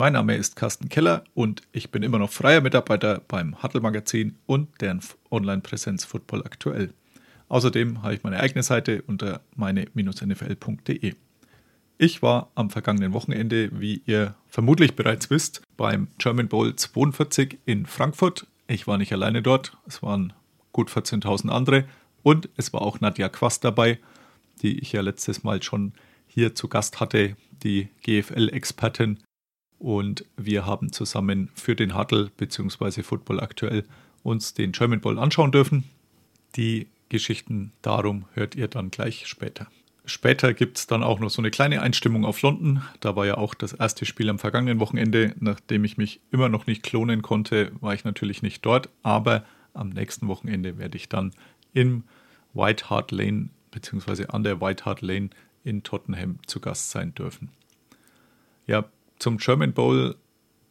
Mein Name ist Carsten Keller und ich bin immer noch freier Mitarbeiter beim Huddle Magazin und deren Online-Präsenz Football aktuell. Außerdem habe ich meine eigene Seite unter meine-nfl.de. Ich war am vergangenen Wochenende, wie ihr vermutlich bereits wisst, beim German Bowl 42 in Frankfurt. Ich war nicht alleine dort, es waren gut 14.000 andere und es war auch Nadja Quast dabei, die ich ja letztes Mal schon hier zu Gast hatte, die GFL-Expertin und wir haben zusammen für den Huddle bzw. Football aktuell uns den German Bowl anschauen dürfen. Die Geschichten darum hört ihr dann gleich später. Später gibt es dann auch noch so eine kleine Einstimmung auf London. Da war ja auch das erste Spiel am vergangenen Wochenende. Nachdem ich mich immer noch nicht klonen konnte, war ich natürlich nicht dort. Aber am nächsten Wochenende werde ich dann im White Hart Lane bzw. an der White Hart Lane in Tottenham zu Gast sein dürfen. Ja, zum German Bowl.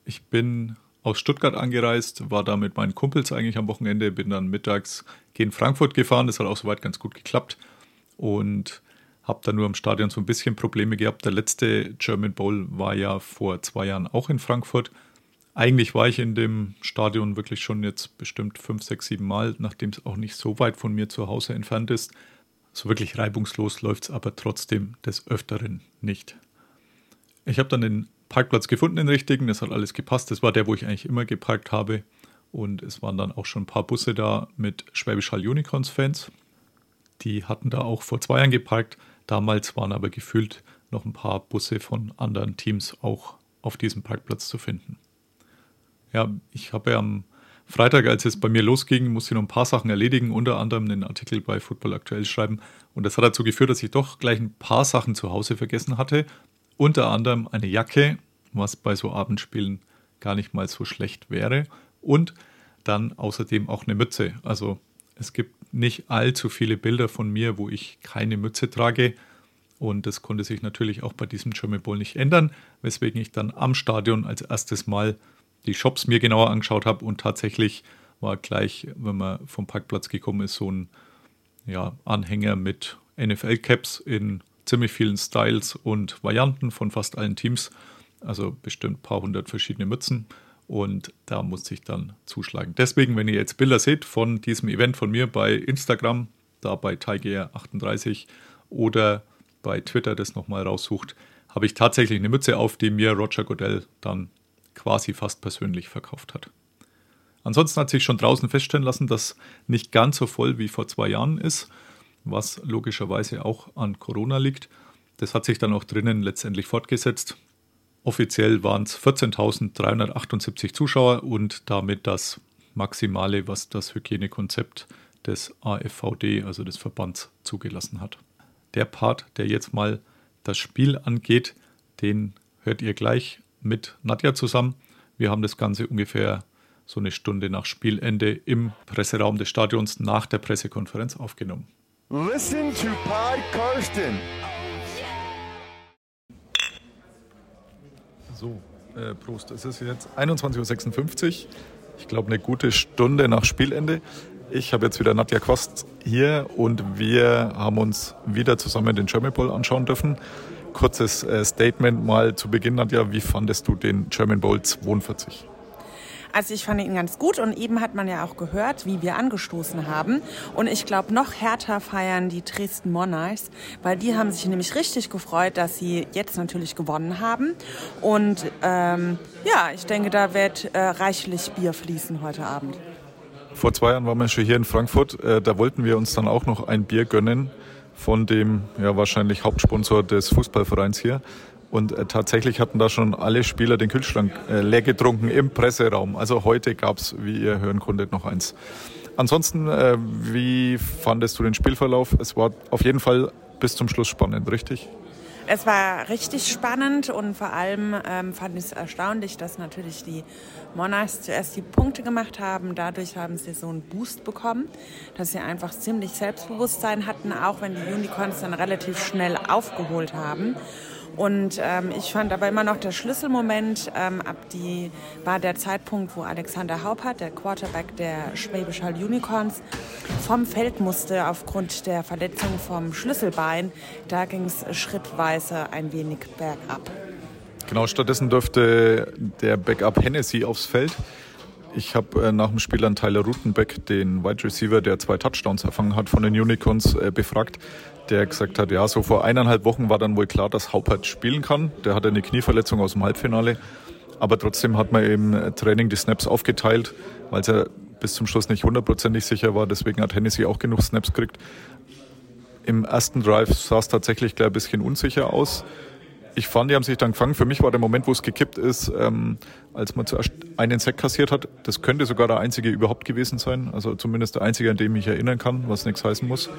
Ich bin aus Stuttgart angereist, war da mit meinen Kumpels eigentlich am Wochenende, bin dann mittags gegen Frankfurt gefahren. Das hat auch soweit ganz gut geklappt und habe da nur im Stadion so ein bisschen Probleme gehabt. Der letzte German Bowl war ja vor zwei Jahren auch in Frankfurt. Eigentlich war ich in dem Stadion wirklich schon jetzt bestimmt fünf, sechs, sieben Mal, nachdem es auch nicht so weit von mir zu Hause entfernt ist. So wirklich reibungslos läuft es aber trotzdem des Öfteren nicht. Ich habe dann den Parkplatz gefunden, den richtigen. Das hat alles gepasst. Das war der, wo ich eigentlich immer geparkt habe. Und es waren dann auch schon ein paar Busse da mit Schwäbisch Hall Unicorns Fans. Die hatten da auch vor zwei Jahren geparkt. Damals waren aber gefühlt noch ein paar Busse von anderen Teams auch auf diesem Parkplatz zu finden. Ja, ich habe ja am Freitag, als es bei mir losging, musste ich noch ein paar Sachen erledigen, unter anderem einen Artikel bei Football Aktuell schreiben. Und das hat dazu geführt, dass ich doch gleich ein paar Sachen zu Hause vergessen hatte unter anderem eine Jacke, was bei so Abendspielen gar nicht mal so schlecht wäre. Und dann außerdem auch eine Mütze. Also es gibt nicht allzu viele Bilder von mir, wo ich keine Mütze trage. Und das konnte sich natürlich auch bei diesem German Bowl nicht ändern, weswegen ich dann am Stadion als erstes Mal die Shops mir genauer angeschaut habe und tatsächlich war gleich, wenn man vom Parkplatz gekommen ist, so ein ja, Anhänger mit NFL-Caps in ziemlich vielen Styles und Varianten von fast allen Teams. Also bestimmt ein paar hundert verschiedene Mützen. Und da musste ich dann zuschlagen. Deswegen, wenn ihr jetzt Bilder seht von diesem Event von mir bei Instagram, da bei TigerR38 oder bei Twitter das nochmal raussucht, habe ich tatsächlich eine Mütze auf, die mir Roger Godell dann quasi fast persönlich verkauft hat. Ansonsten hat sich schon draußen feststellen lassen, dass nicht ganz so voll wie vor zwei Jahren ist was logischerweise auch an Corona liegt. Das hat sich dann auch drinnen letztendlich fortgesetzt. Offiziell waren es 14.378 Zuschauer und damit das Maximale, was das Hygienekonzept des AFVD, also des Verbands, zugelassen hat. Der Part, der jetzt mal das Spiel angeht, den hört ihr gleich mit Nadja zusammen. Wir haben das Ganze ungefähr so eine Stunde nach Spielende im Presseraum des Stadions nach der Pressekonferenz aufgenommen. Listen to Pod Karsten. So, äh, Prost. Es ist jetzt 21.56 Uhr. Ich glaube, eine gute Stunde nach Spielende. Ich habe jetzt wieder Nadja Quast hier und wir haben uns wieder zusammen den German Bowl anschauen dürfen. Kurzes äh, Statement mal zu Beginn, Nadja. Wie fandest du den German Bowl 42? Also ich fand ihn ganz gut und eben hat man ja auch gehört, wie wir angestoßen haben. Und ich glaube, noch härter feiern die Dresden Monarchs, weil die haben sich nämlich richtig gefreut, dass sie jetzt natürlich gewonnen haben. Und ähm, ja, ich denke, da wird äh, reichlich Bier fließen heute Abend. Vor zwei Jahren waren wir schon hier in Frankfurt. Äh, da wollten wir uns dann auch noch ein Bier gönnen von dem ja wahrscheinlich Hauptsponsor des Fußballvereins hier. Und äh, tatsächlich hatten da schon alle Spieler den Kühlschrank äh, leer getrunken im Presseraum. Also heute gab es, wie ihr hören konntet, noch eins. Ansonsten, äh, wie fandest du den Spielverlauf? Es war auf jeden Fall bis zum Schluss spannend, richtig? Es war richtig spannend und vor allem ähm, fand ich es erstaunlich, dass natürlich die Monarchs zuerst die Punkte gemacht haben. Dadurch haben sie so einen Boost bekommen, dass sie einfach ziemlich Selbstbewusstsein hatten, auch wenn die Unicorns dann relativ schnell aufgeholt haben. Und ähm, ich fand aber immer noch der Schlüsselmoment ähm, ab die war der Zeitpunkt, wo Alexander Haupert, der Quarterback der Schwäbisch Hall Unicorns, vom Feld musste aufgrund der Verletzung vom Schlüsselbein. Da ging es schrittweise ein wenig bergab. Genau, stattdessen durfte der Backup Hennessy aufs Feld. Ich habe äh, nach dem Spiel an Tyler Rutenbeck, den Wide Receiver, der zwei Touchdowns erfangen hat von den Unicorns, äh, befragt der gesagt hat, ja, so vor eineinhalb Wochen war dann wohl klar, dass Haupert spielen kann. Der hatte eine Knieverletzung aus dem Halbfinale. Aber trotzdem hat man im Training die Snaps aufgeteilt, weil er bis zum Schluss nicht hundertprozentig sicher war. Deswegen hat Hennessy auch genug Snaps gekriegt. Im ersten Drive sah es tatsächlich gleich ein bisschen unsicher aus. Ich fand, die haben sich dann gefangen. Für mich war der Moment, wo es gekippt ist, ähm, als man zuerst einen Sack kassiert hat. Das könnte sogar der einzige überhaupt gewesen sein. Also zumindest der einzige, an dem ich erinnern kann, was nichts heißen muss.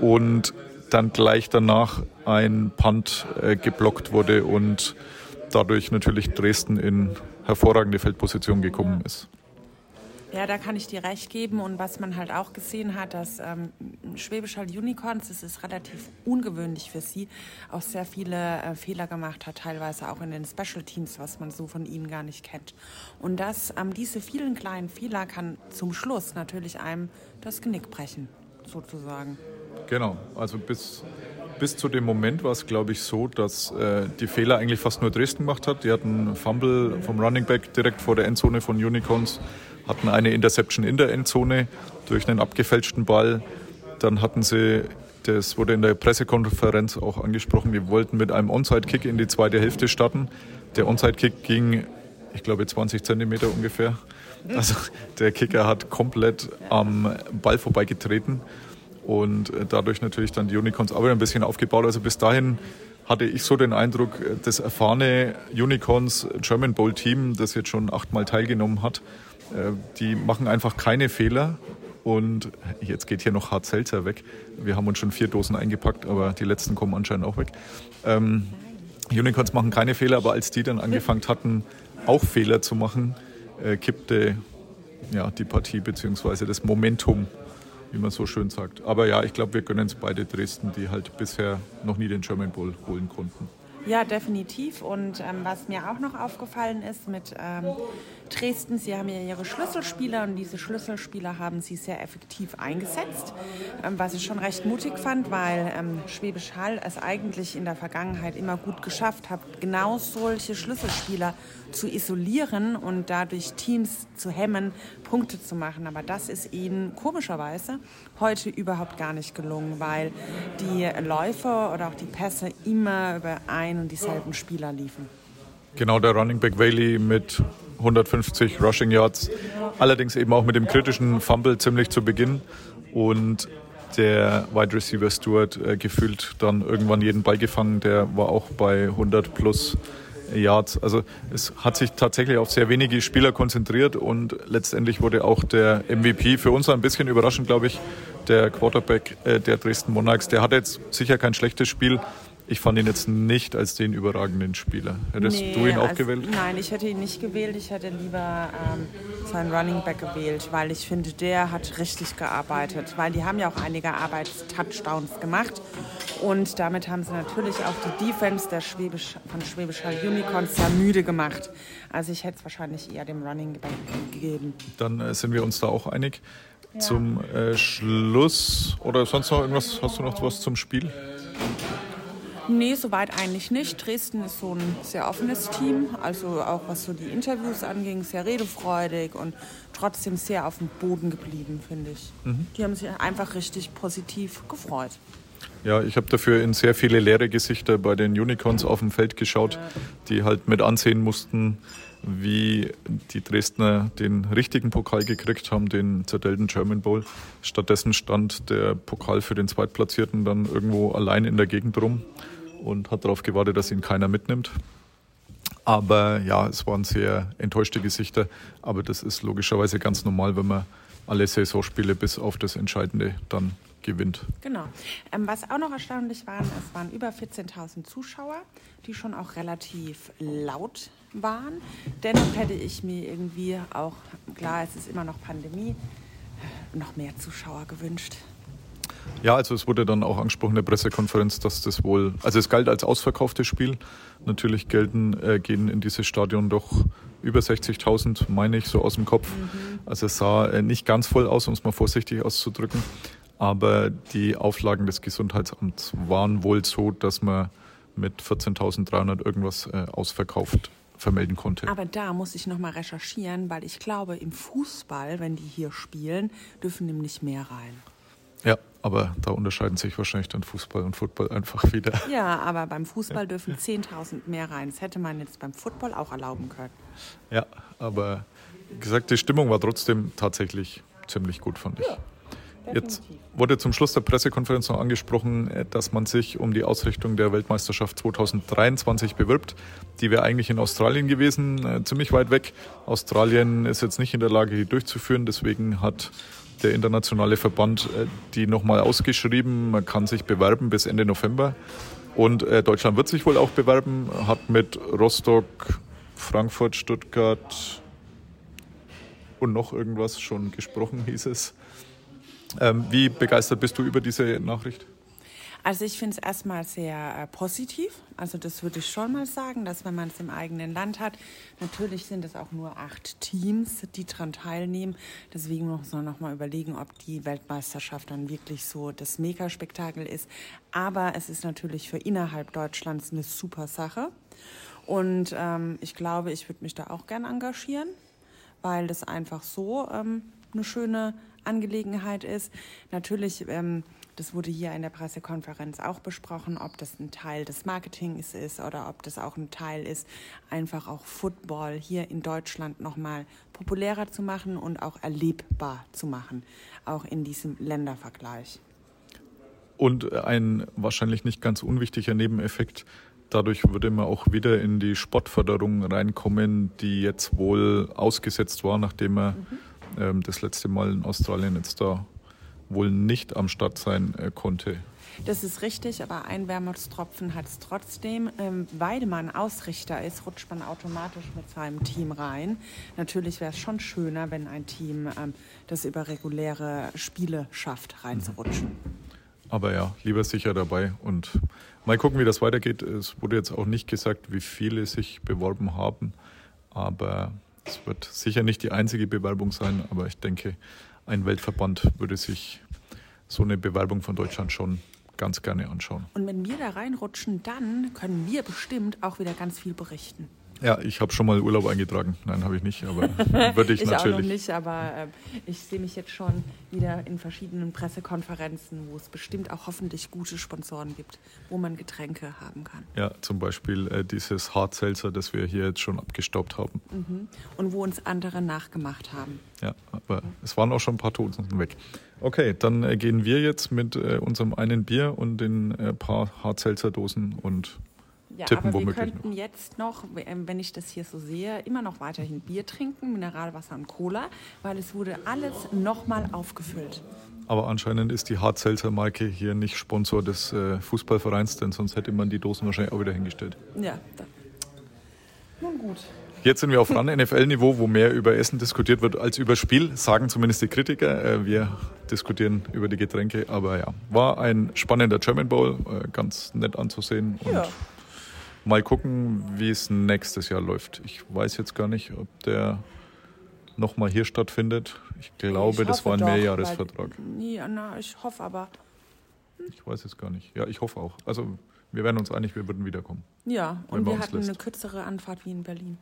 Und dann gleich danach ein Punt äh, geblockt wurde und dadurch natürlich Dresden in hervorragende Feldposition gekommen ist. Ja, da kann ich dir recht geben. Und was man halt auch gesehen hat, dass ähm, Schwäbisch Hall Unicorns, das ist relativ ungewöhnlich für sie, auch sehr viele äh, Fehler gemacht hat, teilweise auch in den Special Teams, was man so von ihnen gar nicht kennt. Und dass ähm, diese vielen kleinen Fehler kann zum Schluss natürlich einem das Genick brechen, sozusagen. Genau, also bis, bis zu dem Moment war es, glaube ich, so, dass äh, die Fehler eigentlich fast nur Dresden gemacht hat. Die hatten Fumble vom Running Back direkt vor der Endzone von Unicorns, hatten eine Interception in der Endzone durch einen abgefälschten Ball. Dann hatten sie, das wurde in der Pressekonferenz auch angesprochen, wir wollten mit einem Onside-Kick in die zweite Hälfte starten. Der Onside-Kick ging, ich glaube, 20 Zentimeter ungefähr. Also der Kicker hat komplett am Ball vorbeigetreten und äh, dadurch natürlich dann die Unicorns auch wieder ein bisschen aufgebaut. Also bis dahin hatte ich so den Eindruck, äh, das erfahrene Unicorns German Bowl Team, das jetzt schon achtmal teilgenommen hat, äh, die machen einfach keine Fehler. Und jetzt geht hier noch Hart Seltzer weg. Wir haben uns schon vier Dosen eingepackt, aber die letzten kommen anscheinend auch weg. Ähm, Unicorns machen keine Fehler, aber als die dann angefangen hatten, auch Fehler zu machen, äh, kippte ja, die Partie bzw. das Momentum wie man so schön sagt. Aber ja, ich glaube, wir gönnen es beide Dresden, die halt bisher noch nie den German Bowl holen konnten. Ja, definitiv. Und ähm, was mir auch noch aufgefallen ist mit ähm, Dresden, sie haben ja ihre Schlüsselspieler und diese Schlüsselspieler haben sie sehr effektiv eingesetzt, ähm, was ich schon recht mutig fand, weil ähm, Schwäbisch Hall es eigentlich in der Vergangenheit immer gut geschafft hat, genau solche Schlüsselspieler zu isolieren und dadurch Teams zu hemmen, Punkte zu machen. Aber das ist ihnen komischerweise heute überhaupt gar nicht gelungen, weil die Läufe oder auch die Pässe immer über ein und dieselben Spieler liefen. Genau, der Running Back Whaley mit 150 Rushing Yards, allerdings eben auch mit dem kritischen Fumble ziemlich zu Beginn und der Wide Receiver Stewart äh, gefühlt dann irgendwann jeden Ball gefangen, der war auch bei 100 plus Yards. Also es hat sich tatsächlich auf sehr wenige Spieler konzentriert und letztendlich wurde auch der MVP für uns ein bisschen überraschend, glaube ich, der Quarterback äh, der Dresden Monarchs. Der hatte jetzt sicher kein schlechtes Spiel, ich fand ihn jetzt nicht als den überragenden Spieler. Hättest nee, du ihn auch also, gewählt? Nein, ich hätte ihn nicht gewählt. Ich hätte lieber ähm, seinen Running Back gewählt, weil ich finde, der hat richtig gearbeitet. Weil die haben ja auch einige Arbeitstouchdowns gemacht. Und damit haben sie natürlich auch die Defense der Schwäbisch, von Schwäbisch Hall Unicorns sehr müde gemacht. Also ich hätte es wahrscheinlich eher dem Running Back gegeben. Dann äh, sind wir uns da auch einig. Ja. Zum äh, Schluss oder sonst noch irgendwas? Hast du noch was zum Spiel? Nee, soweit eigentlich nicht. Dresden ist so ein sehr offenes Team, also auch was so die Interviews anging, sehr redefreudig und trotzdem sehr auf dem Boden geblieben, finde ich. Mhm. Die haben sich einfach richtig positiv gefreut. Ja, ich habe dafür in sehr viele leere Gesichter bei den Unicorns auf dem Feld geschaut, die halt mit ansehen mussten, wie die Dresdner den richtigen Pokal gekriegt haben, den zertellten German Bowl. Stattdessen stand der Pokal für den Zweitplatzierten dann irgendwo allein in der Gegend rum und hat darauf gewartet, dass ihn keiner mitnimmt. Aber ja, es waren sehr enttäuschte Gesichter. Aber das ist logischerweise ganz normal, wenn man alle Saisonspiele bis auf das Entscheidende dann gewinnt. Genau. Ähm, was auch noch erstaunlich war, es waren über 14.000 Zuschauer, die schon auch relativ laut waren. Dennoch hätte ich mir irgendwie auch, klar, es ist immer noch Pandemie, noch mehr Zuschauer gewünscht. Ja, also es wurde dann auch angesprochen in der Pressekonferenz, dass das wohl, also es galt als ausverkauftes Spiel. Natürlich gelten, äh, gehen in dieses Stadion doch über 60.000, meine ich, so aus dem Kopf. Mhm. Also es sah äh, nicht ganz voll aus, um es mal vorsichtig auszudrücken. Aber die Auflagen des Gesundheitsamts waren wohl so, dass man mit 14.300 irgendwas äh, ausverkauft vermelden konnte. Aber da muss ich nochmal recherchieren, weil ich glaube, im Fußball, wenn die hier spielen, dürfen nämlich mehr rein. Aber da unterscheiden sich wahrscheinlich dann Fußball und Football einfach wieder. Ja, aber beim Fußball dürfen 10.000 mehr rein. Das hätte man jetzt beim Football auch erlauben können. Ja, aber wie gesagt, die Stimmung war trotzdem tatsächlich ziemlich gut, fand ich. Ja. Jetzt wurde zum Schluss der Pressekonferenz noch angesprochen, äh, dass man sich um die Ausrichtung der Weltmeisterschaft 2023 bewirbt. Die wäre eigentlich in Australien gewesen, äh, ziemlich weit weg. Australien ist jetzt nicht in der Lage, die durchzuführen. Deswegen hat der internationale Verband äh, die nochmal ausgeschrieben. Man kann sich bewerben bis Ende November. Und Deutschland wird sich wohl auch bewerben, hat mit Rostock, Frankfurt, Stuttgart und noch irgendwas schon gesprochen, hieß es. Ähm, wie begeistert bist du über diese Nachricht? Also ich finde es erstmal sehr äh, positiv. Also das würde ich schon mal sagen, dass wenn man es im eigenen Land hat, natürlich sind es auch nur acht Teams, die daran teilnehmen. Deswegen muss man noch mal überlegen, ob die Weltmeisterschaft dann wirklich so das Megaspektakel ist. Aber es ist natürlich für innerhalb Deutschlands eine super Sache. Und ähm, ich glaube, ich würde mich da auch gern engagieren, weil das einfach so ähm, eine schöne Angelegenheit ist. Natürlich, ähm, das wurde hier in der Pressekonferenz auch besprochen, ob das ein Teil des Marketings ist oder ob das auch ein Teil ist, einfach auch Football hier in Deutschland nochmal populärer zu machen und auch erlebbar zu machen, auch in diesem Ländervergleich. Und ein wahrscheinlich nicht ganz unwichtiger Nebeneffekt, dadurch würde man auch wieder in die Sportförderung reinkommen, die jetzt wohl ausgesetzt war, nachdem er mhm ähm, das letzte Mal in Australien jetzt da wohl nicht am Start sein äh, konnte. Das ist richtig, aber ein Wermutstropfen hat es trotzdem. Ähm, weil man Ausrichter ist, rutscht man automatisch mit seinem Team rein. Natürlich wäre es schon schöner, wenn ein Team ähm, das über reguläre Spiele schafft, reinzurutschen. Aber ja, lieber sicher dabei und mal gucken, wie das weitergeht. Es wurde jetzt auch nicht gesagt, wie viele sich beworben haben, aber es wird sicher nicht die einzige Bewerbung sein, aber ich denke, ein Weltverband würde sich so eine Bewerbung von Deutschland schon ganz gerne anschauen. Und wenn wir da reinrutschen, dann können wir bestimmt auch wieder ganz viel berichten. Ja, ich habe schon mal Urlaub eingetragen. Nein, habe ich nicht, aber würde ich, ich natürlich. Auch noch nicht, aber äh, ich sehe mich jetzt schon wieder in verschiedenen Pressekonferenzen, wo es bestimmt auch hoffentlich gute Sponsoren gibt, wo man Getränke haben kann. Ja, zum Beispiel äh, dieses Hartselzer, das wir hier jetzt schon abgestaubt haben. Mhm. Und wo uns andere nachgemacht haben. Ja, aber es waren auch schon ein paar Toten weg. Okay, dann äh, gehen wir jetzt mit äh, unserem einen Bier und den äh, paar Hartselzer-Dosen und ja, tippen aber wir könnten noch. jetzt noch, ähm, wenn ich das hier so sehe, immer noch weiterhin Bier trinken, Mineralwasser und Cola, weil es wurde alles nochmal aufgefüllt. Aber anscheinend ist die Hartzelzer-Marke hier nicht Sponsor des äh, Fußballvereins, denn sonst hätte man die Dosen wahrscheinlich auch wieder hingestellt. Ja, da. nun gut. Jetzt sind wir auf RAN-NFL-Niveau, wo mehr über Essen diskutiert wird als über Spiel, sagen zumindest die Kritiker. Äh, wir diskutieren über die Getränke, aber ja, war ein spannender German Bowl, äh, ganz nett anzusehen. Und ja Mal gucken, wie es nächstes Jahr läuft. Ich weiß jetzt gar nicht, ob der nochmal hier stattfindet. Ich glaube, ich das war ein doch, Mehrjahresvertrag. Nee, na, ich hoffe aber. Hm. Ich weiß es gar nicht. Ja, ich hoffe auch. Also wir werden uns einig, wir würden wiederkommen. Ja, und wir hatten lässt. eine kürzere Anfahrt wie in Berlin.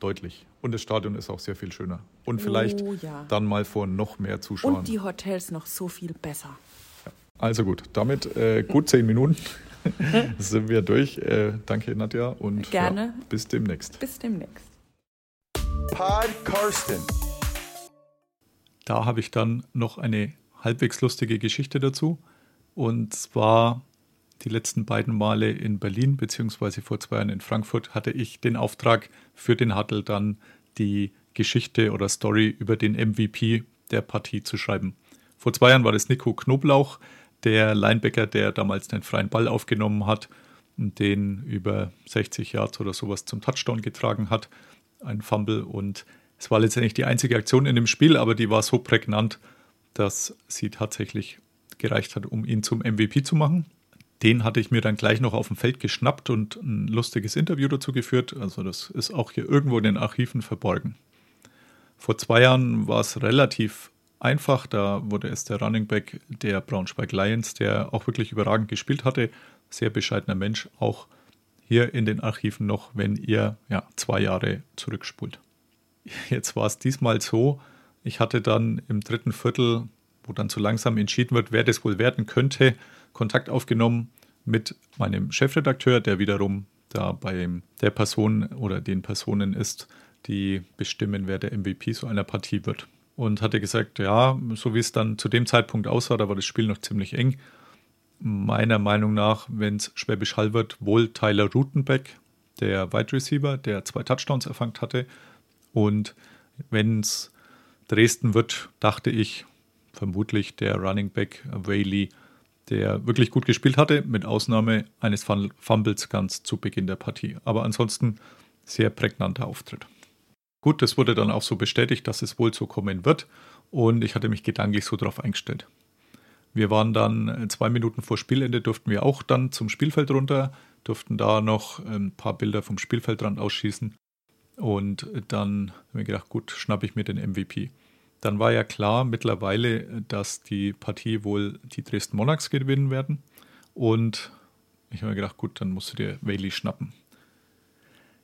Deutlich. Und das Stadion ist auch sehr viel schöner. Und vielleicht oh, ja. dann mal vor noch mehr Zuschauern. Und die Hotels noch so viel besser. Ja. Also gut, damit äh, gut zehn Minuten. sind wir durch. Äh, danke, Nadja. Und Gerne. Ja, bis demnächst. Bis demnächst. Pod Karsten. Da habe ich dann noch eine halbwegs lustige Geschichte dazu. Und zwar die letzten beiden Male in Berlin, beziehungsweise vor zwei Jahren in Frankfurt, hatte ich den Auftrag für den Huddle dann die Geschichte oder Story über den MVP der Partie zu schreiben. Vor zwei Jahren war das Nico Knoblauch, der Linebacker, der damals den freien Ball aufgenommen hat und den über 60 Yards oder sowas zum Touchdown getragen hat. Ein Fumble und es war letztendlich die einzige Aktion in dem Spiel, aber die war so prägnant, dass sie tatsächlich gereicht hat, um ihn zum MVP zu machen. Den hatte ich mir dann gleich noch auf dem Feld geschnappt und ein lustiges Interview dazu geführt. Also das ist auch hier irgendwo in den Archiven verborgen. Vor zwei Jahren war es relativ einfach. Da wurde es der Running Back der Braunschweig Lions, der auch wirklich überragend gespielt hatte. Sehr bescheidener Mensch, auch hier in den Archiven noch, wenn ihr ja, zwei Jahre zurückspult. Jetzt war es diesmal so, ich hatte dann im dritten Viertel, wo dann so langsam entschieden wird, wer das wohl werden könnte, Kontakt aufgenommen mit meinem Chefredakteur, der wiederum da bei der Person oder den Personen ist, die bestimmen, wer der MVP so einer Partie wird. Und hatte gesagt, ja, so wie es dann zu dem Zeitpunkt aussah, da war das Spiel noch ziemlich eng. Meiner Meinung nach, wenn es Schwäbisch Hall wird, wohl Tyler Rutenbeck, der Wide Receiver, der zwei Touchdowns erfangen hatte. Und wenn es Dresden wird, dachte ich, vermutlich der Running Back Whaley der wirklich gut gespielt hatte, mit Ausnahme eines Fumbles ganz zu Beginn der Partie. Aber ansonsten sehr prägnanter Auftritt. Gut, das wurde dann auch so bestätigt, dass es wohl so kommen wird und ich hatte mich gedanklich so darauf eingestellt. Wir waren dann zwei Minuten vor Spielende, durften wir auch dann zum Spielfeld runter, durften da noch ein paar Bilder vom Spielfeldrand ausschießen und dann habe ich gedacht, gut, schnappe ich mir den MVP. Dann war ja klar mittlerweile, dass die Partie wohl die Dresden Monarchs gewinnen werden. Und ich habe mir gedacht, gut, dann musst du dir Whaley schnappen.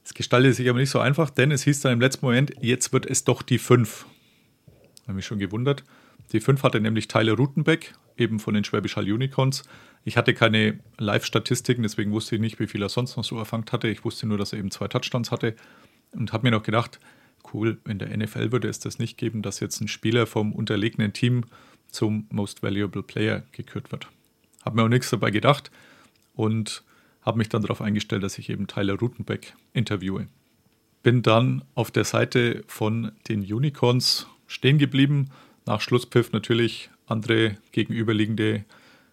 Es gestaltete sich aber nicht so einfach, denn es hieß dann im letzten Moment, jetzt wird es doch die 5. Habe mich schon gewundert. Die 5 hatte nämlich Tyler Rutenbeck, eben von den Schwäbisch Hall Unicorns. Ich hatte keine Live-Statistiken, deswegen wusste ich nicht, wie viel er sonst noch so erfangt hatte. Ich wusste nur, dass er eben zwei Touchdowns hatte und habe mir noch gedacht, cool, in der NFL würde es das nicht geben, dass jetzt ein Spieler vom unterlegenen Team zum Most Valuable Player gekürt wird. Habe mir auch nichts dabei gedacht und habe mich dann darauf eingestellt, dass ich eben Tyler Rutenbeck interviewe. Bin dann auf der Seite von den Unicorns stehen geblieben. Nach Schlusspfiff natürlich andere gegenüberliegende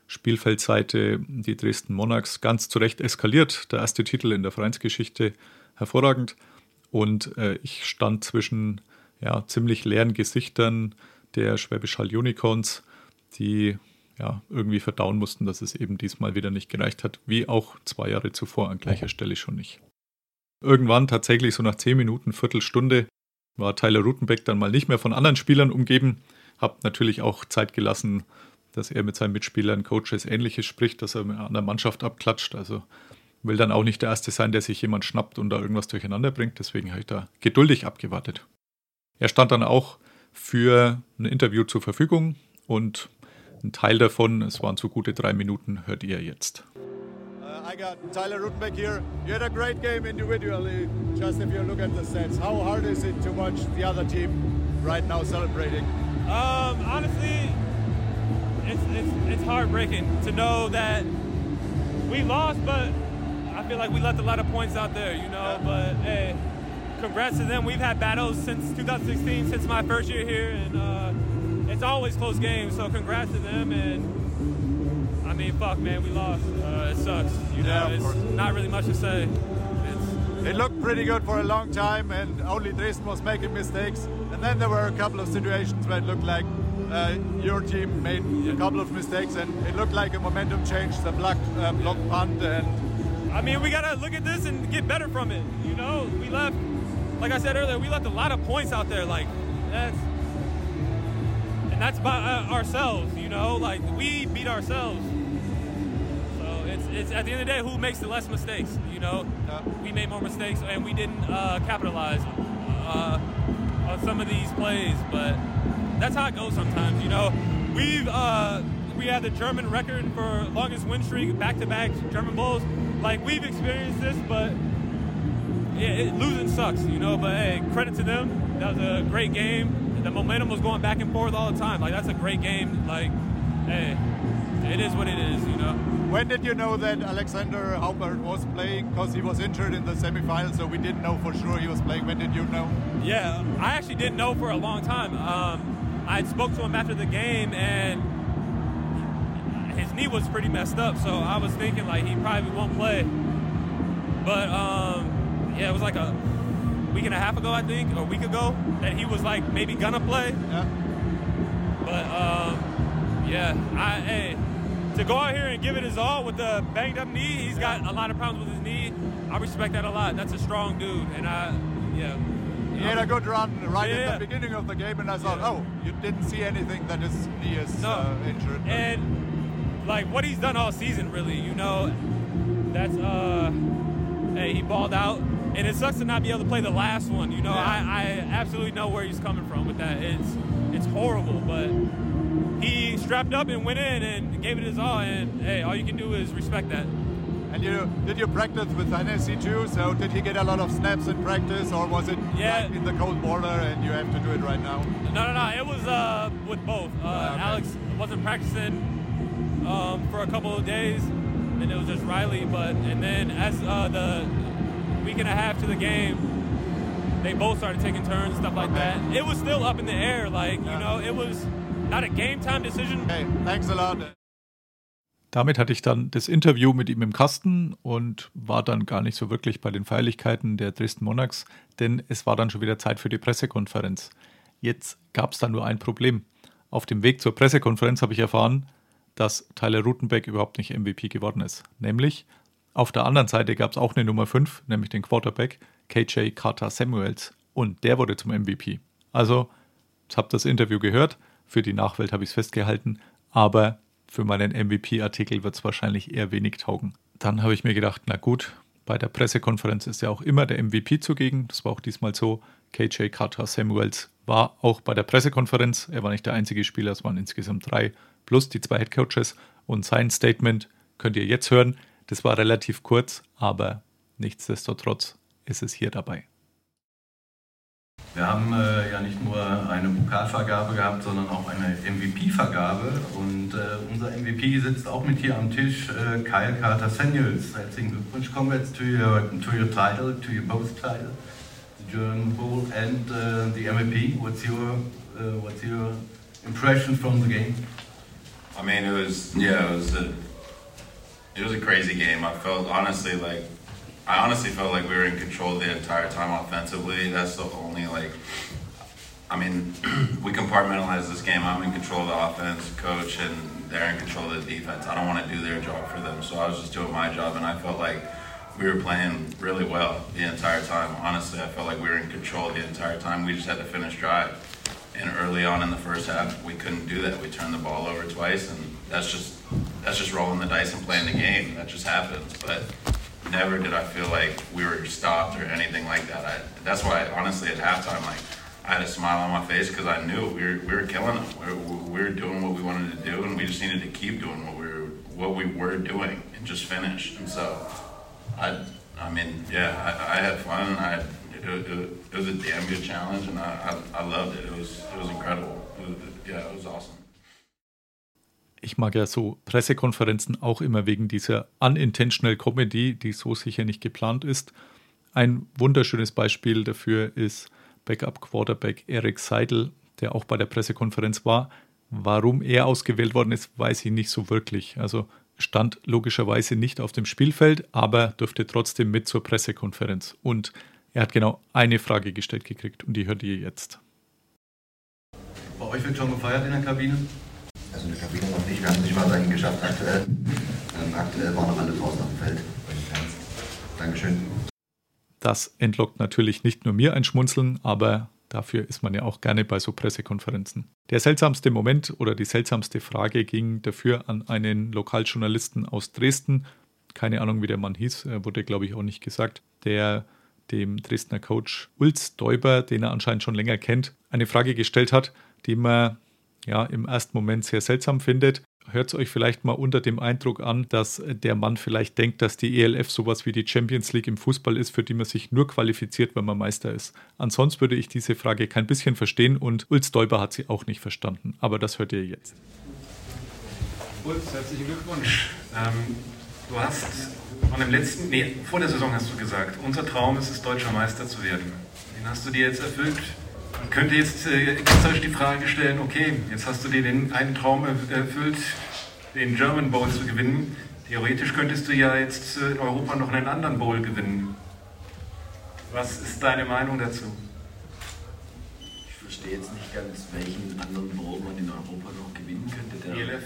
Spielfeldseite, die Dresden Monarchs, ganz zu Recht eskaliert. Der erste Titel in der Vereinsgeschichte, hervorragend. Und äh, ich stand zwischen ja, ziemlich leeren Gesichtern der Schwäbisch Hall Unicorns, die ja, irgendwie verdauen mussten, dass es eben diesmal wieder nicht gereicht hat, wie auch zwei Jahre zuvor an gleicher Stelle schon nicht. Irgendwann tatsächlich so nach zehn Minuten, Viertelstunde, war Tyler Rutenbeck dann mal nicht mehr von anderen Spielern umgeben. Hab natürlich auch Zeit gelassen, dass er mit seinen Mitspielern, Coaches Ähnliches spricht, dass er an der Mannschaft abklatscht. Also will dann auch nicht der Erste sein, der sich jemand schnappt und da irgendwas durcheinander bringt. Deswegen habe ich da geduldig abgewartet. Er stand dann auch für ein Interview zur Verfügung und ein Teil davon, es waren so gute drei Minuten, hört ihr jetzt. Uh, I got Tyler Rutenbeck here. You had a great game individually. Just if you look at the stats, how hard is it to watch the other team right now celebrating? Um, honestly, it's, it's, it's heartbreaking to know that we lost, but I feel like we left a lot of points out there, you know. But hey, congrats to them. We've had battles since 2016, since my first year here, and uh, it's always close games. So congrats to them. And I mean, fuck, man, we lost. Uh, it sucks. You know, Yeah, it's course. not really much to say. It's, It looked pretty good for a long time, and only Dresden was making mistakes. And then there were a couple of situations where it looked like uh, your team made a couple of mistakes, and it looked like a momentum change. The block, uh, block punt, and I mean, we gotta look at this and get better from it. You know, we left, like I said earlier, we left a lot of points out there. Like that's, and that's by uh, ourselves. You know, like we beat ourselves. So it's it's at the end of the day, who makes the less mistakes? You know, we made more mistakes and we didn't uh, capitalize uh, on some of these plays, but that's how it goes sometimes. You know, we've uh, we had the German record for longest win streak, back-to-back German bowls. Like we've experienced this, but yeah, it, losing sucks. You know, but hey, credit to them. That was a great game. The momentum was going back and forth all the time. Like that's a great game. Like, hey, it is what it is. You know. when did you know that Alexander Haubert was playing? Because he was injured in the semifinals, so we didn't know for sure he was playing. When did you know? Yeah, I actually didn't know for a long time. Um, I spoke to him after the game, and his knee was pretty messed up, so I was thinking like he probably won't play. But um, yeah, it was like a week and a half ago, I think, or a week ago, that he was like maybe gonna play. Yeah. But um, yeah, I hey, to go out here and give it his all with the banged up knee, he's got a lot of problems with his knee. I respect that a lot. That's a strong dude, and I yeah. He had a good run right Yeah, at yeah. the beginning of the game, and I thought, Yeah. oh, you didn't see anything that his knee is No. uh, injured. And like what he's done all season, really, you know, that's uh, hey, he balled out, and it sucks to not be able to play the last one. You know, Yeah. I, I absolutely know where he's coming from with that. It's it's horrible, but he strapped up and went in and gave it his all, and hey, all you can do is respect that. And you did you practice with Hennessy too? So did he get a lot of snaps in practice, or was it Yeah. like in the cold border and you have to do it right now? No, no, no. It was uh, with both. Uh, Ah, okay. Alex wasn't practicing um, for a couple of days, and it was just Riley. But and then as uh, the week and a half to the game, they both started taking turns, stuff like Okay. that. It was still up in the air, like you know, it was not a game time decision. Okay, thanks a lot. Damit hatte ich dann das Interview mit ihm im Kasten und war dann gar nicht so wirklich bei den Feierlichkeiten der Dresden Monarchs, denn es war dann schon wieder Zeit für die Pressekonferenz. Jetzt gab es da nur ein Problem. Auf dem Weg zur Pressekonferenz habe ich erfahren, dass Tyler Rutenbeck überhaupt nicht MVP geworden ist. Nämlich auf der anderen Seite gab es auch eine Nummer 5, nämlich den Quarterback KJ Carter Samuels und der wurde zum MVP. Also, ich habe das Interview gehört, für die Nachwelt habe ich es festgehalten, aber für meinen MVP-Artikel wird es wahrscheinlich eher wenig taugen. Dann habe ich mir gedacht, na gut, bei der Pressekonferenz ist ja auch immer der MVP zugegen. Das war auch diesmal so. KJ Carter Samuels war auch bei der Pressekonferenz. Er war nicht der einzige Spieler, es waren insgesamt drei, plus die zwei Headcoaches. Und sein Statement könnt ihr jetzt hören. Das war relativ kurz, aber nichtsdestotrotz ist es hier dabei. Wir haben äh, ja nicht nur eine Pokalvergabe gehabt, sondern auch eine MVP-Vergabe. Und äh, unser MVP sitzt auch mit hier am Tisch, äh, Kyle Carter Samuels. Herzlichen Glückwunsch, congrats to your, to your title, to your both title, the German Bowl and uh, the MVP. What's your, uh, what's your impression from the game? I mean, it was yeah, it was a it was a crazy game. I felt honestly like I honestly felt like we were in control the entire time offensively. That's the only like. I mean, we compartmentalize this game. I'm in control of the offense, coach, and they're in control of the defense. I don't want to do their job for them, so I was just doing my job, and I felt like we were playing really well the entire time. Honestly, I felt like we were in control the entire time. We just had to finish drive. And early on in the first half, we couldn't do that. We turned the ball over twice, and that's just that's just rolling the dice and playing the game. That just happens. But never did I feel like we were stopped or anything like that. I, that's why, honestly, at halftime, like I had a smile on my face because I knew we were, we were killing them. We were, we were doing what we wanted to do, and we just needed to keep doing what we were what we were doing and just finish. And so, I I mean, yeah, I, I had fun. I it, it, it was a damn good challenge, and I, I, I loved it. It was it was incredible. It was, yeah, it was awesome. Ich mag ja so Pressekonferenzen auch immer wegen dieser unintentional Comedy, die so sicher nicht geplant ist. Ein wunderschönes Beispiel dafür ist Backup Quarterback Eric Seidel, der auch bei der Pressekonferenz war. Warum er ausgewählt worden ist, weiß ich nicht so wirklich. Also stand logischerweise nicht auf dem Spielfeld, aber durfte trotzdem mit zur Pressekonferenz. Und er hat genau eine Frage gestellt gekriegt und die hört ihr jetzt. Bei euch wird schon gefeiert in der Kabine? Also in der Kabine noch nicht, wir haben es nicht mal dahin geschafft aktuell. Ähm, aktuell waren noch alle draußen auf dem Feld. Dankeschön. Das entlockt natürlich nicht nur mir ein Schmunzeln, aber dafür ist man ja auch gerne bei so Pressekonferenzen. Der seltsamste Moment oder die seltsamste Frage ging dafür an einen Lokaljournalisten aus Dresden. Keine Ahnung, wie der Mann hieß, wurde glaube ich auch nicht gesagt, der dem Dresdner Coach Ulz Däuber, den er anscheinend schon länger kennt, eine Frage gestellt hat, die man ja im ersten Moment sehr seltsam findet. Hört es euch vielleicht mal unter dem Eindruck an, dass der Mann vielleicht denkt, dass die ELF sowas wie die Champions League im Fußball ist, für die man sich nur qualifiziert, wenn man Meister ist. Ansonsten würde ich diese Frage kein bisschen verstehen und Ulz Däuber hat sie auch nicht verstanden. Aber das hört ihr jetzt. Ulf, herzlichen Glückwunsch. Ähm, du hast von dem letzten, nee, vor der Saison hast du gesagt, unser Traum ist es, deutscher Meister zu werden. Den hast du dir jetzt erfüllt. Man könnte jetzt äh, ketzerisch die Frage stellen, okay, jetzt hast du dir den einen Traum erfüllt. den German Bowl zu gewinnen. Theoretisch könntest du ja jetzt in Europa noch einen anderen Bowl gewinnen. Was ist deine Meinung dazu? Ich verstehe jetzt nicht ganz, welchen anderen Bowl man in Europa noch gewinnen könnte. Der ELF.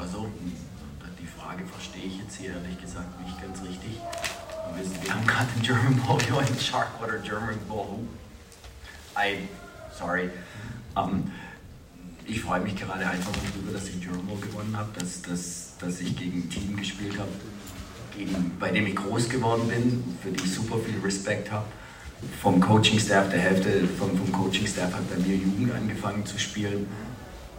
Also, die Frage verstehe ich jetzt hier ehrlich gesagt nicht ganz richtig. Wir, haben gerade den German Bowl gewonnen, Sharkwater German Bowl. I, sorry. Um, ich freue mich gerade einfach darüber, dass ich Bowl gewonnen habe, dass, dass, dass ich gegen ein Team gespielt habe, bei dem ich groß geworden bin, für die ich super viel Respekt habe. Vom Coaching-Staff, der Hälfte vom, vom Coaching-Staff hat bei mir Jugend angefangen zu spielen.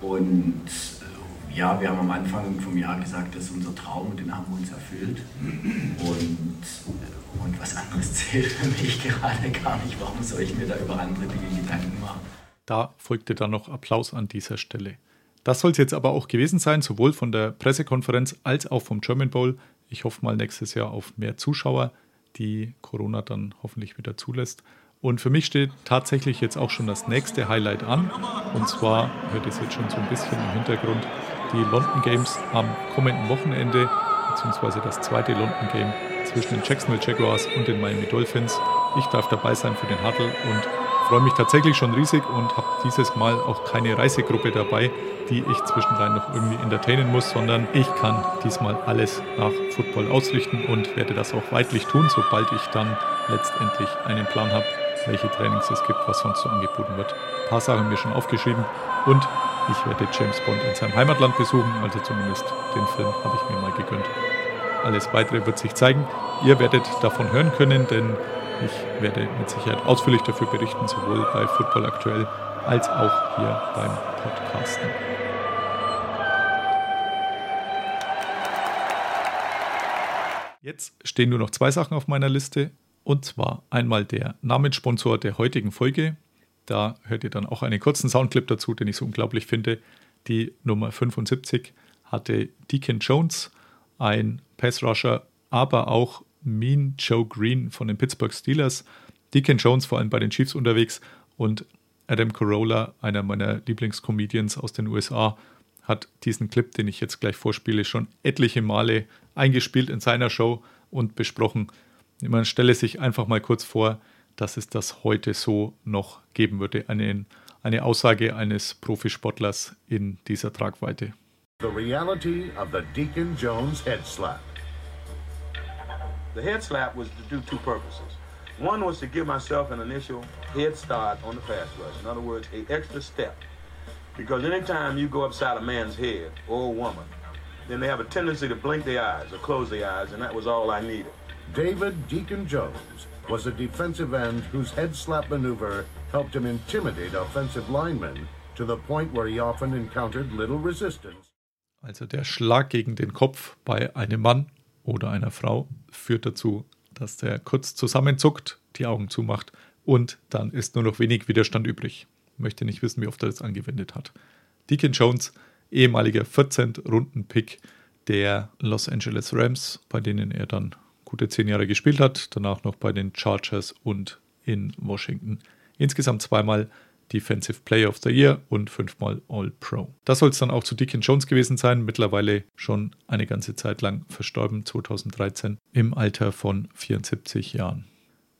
Und äh, ja, wir haben am Anfang vom Jahr gesagt, das ist unser Traum und den haben wir uns erfüllt. Und, äh, und was anderes zählt für mich gerade gar nicht. Warum soll ich mir da über andere Dinge Gedanken machen? Da folgte dann noch Applaus an dieser Stelle. Das soll es jetzt aber auch gewesen sein, sowohl von der Pressekonferenz als auch vom German Bowl. Ich hoffe mal nächstes Jahr auf mehr Zuschauer, die Corona dann hoffentlich wieder zulässt. Und für mich steht tatsächlich jetzt auch schon das nächste Highlight an. Und zwar hört es jetzt schon so ein bisschen im Hintergrund die London Games am kommenden Wochenende, beziehungsweise das zweite London Game zwischen den Jacksonville Jaguars und den Miami Dolphins. Ich darf dabei sein für den Huddle und freue mich tatsächlich schon riesig und habe dieses Mal auch keine Reisegruppe dabei, die ich zwischendrin noch irgendwie entertainen muss, sondern ich kann diesmal alles nach Football ausrichten und werde das auch weitlich tun, sobald ich dann letztendlich einen Plan habe, welche Trainings es gibt, was sonst so angeboten wird. Ein paar Sachen mir schon aufgeschrieben und ich werde James Bond in seinem Heimatland besuchen, also zumindest den Film habe ich mir mal gegönnt. Alles weitere wird sich zeigen. Ihr werdet davon hören können, denn ich werde mit Sicherheit ausführlich dafür berichten, sowohl bei Football aktuell als auch hier beim Podcasten. Jetzt stehen nur noch zwei Sachen auf meiner Liste. Und zwar einmal der Namenssponsor der heutigen Folge. Da hört ihr dann auch einen kurzen Soundclip dazu, den ich so unglaublich finde. Die Nummer 75 hatte Deacon Jones, ein Pass-Rusher, aber auch Mean Joe Green von den Pittsburgh Steelers. Deacon Jones vor allem bei den Chiefs unterwegs und Adam Carolla, einer meiner Lieblingscomedians aus den USA, hat diesen Clip, den ich jetzt gleich vorspiele, schon etliche Male eingespielt in seiner Show und besprochen. Man stelle sich einfach mal kurz vor, dass es das heute so noch geben würde. Eine, eine Aussage eines Profisportlers in dieser Tragweite. The reality of the Deacon Jones head slap. The head slap was to do two purposes. One was to give myself an initial head start on the pass rush. In other words, a extra step. Because anytime you go upside a man's head or a woman, then they have a tendency to blink their eyes or close their eyes, and that was all I needed. David Deacon Jones was a defensive end whose head slap maneuver helped him intimidate offensive linemen to the point where he often encountered little resistance. Also der Schlag gegen den Kopf bei einem Mann oder einer Frau führt dazu, dass der kurz zusammenzuckt, die Augen zumacht und dann ist nur noch wenig Widerstand übrig. Möchte nicht wissen, wie oft er das angewendet hat. Deacon Jones, ehemaliger 14-Runden-Pick der Los Angeles Rams, bei denen er dann gute zehn Jahre gespielt hat, danach noch bei den Chargers und in Washington. Insgesamt zweimal Defensive Player of the Year und fünfmal All-Pro. Das soll es dann auch zu Deacon Jones gewesen sein, mittlerweile schon eine ganze Zeit lang verstorben, 2013, im Alter von 74 Jahren.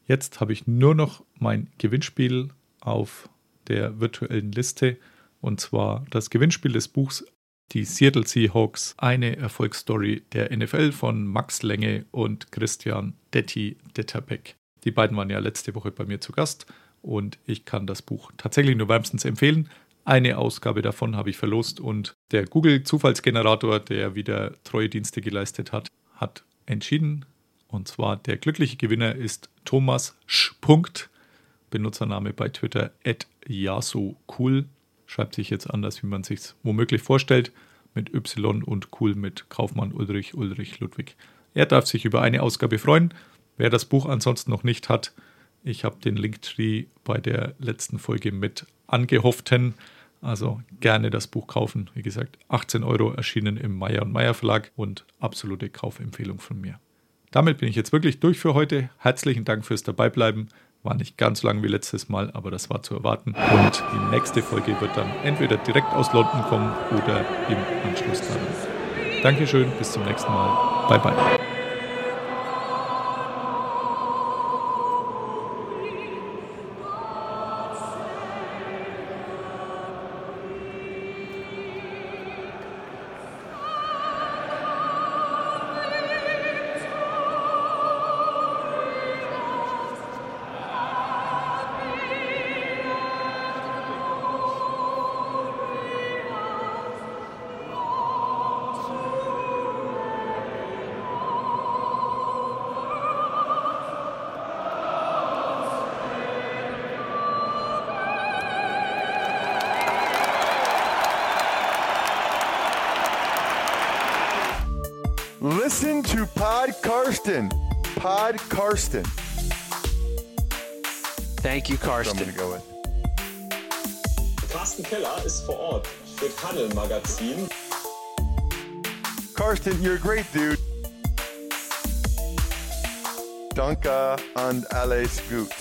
Jetzt habe ich nur noch mein Gewinnspiel auf der virtuellen Liste und zwar das Gewinnspiel des Buchs Die Seattle Seahawks, eine Erfolgsstory der NFL von Max Lenge und Christian Detti Detterbeck. Die beiden waren ja letzte Woche bei mir zu Gast und ich kann das Buch tatsächlich nur wärmstens empfehlen. Eine Ausgabe davon habe ich verlost und der Google-Zufallsgenerator, der wieder treue Dienste geleistet hat, hat entschieden. Und zwar der glückliche Gewinner ist Thomas Sch. Benutzername bei Twitter at cool. Schreibt sich jetzt anders, wie man sich womöglich vorstellt, mit Y und cool mit Kaufmann Ulrich Ulrich Ludwig. Er darf sich über eine Ausgabe freuen. Wer das Buch ansonsten noch nicht hat, ich habe den Linktree bei der letzten Folge mit angehofften. Also gerne das Buch kaufen. Wie gesagt, 18 Euro erschienen im Meyer und Meyer Verlag und absolute Kaufempfehlung von mir. Damit bin ich jetzt wirklich durch für heute. Herzlichen Dank fürs Dabeibleiben. War nicht ganz lang wie letztes Mal, aber das war zu erwarten. Und die nächste Folge wird dann entweder direkt aus London kommen oder im Anschluss daran. Dankeschön, bis zum nächsten Mal. Bye bye. Pod Karsten. Thank you, Karsten. I'm gonna go with. Carsten Keller ist vor Ort für Paddle Magazin. Karsten, you're a great dude. Danke and alles gut.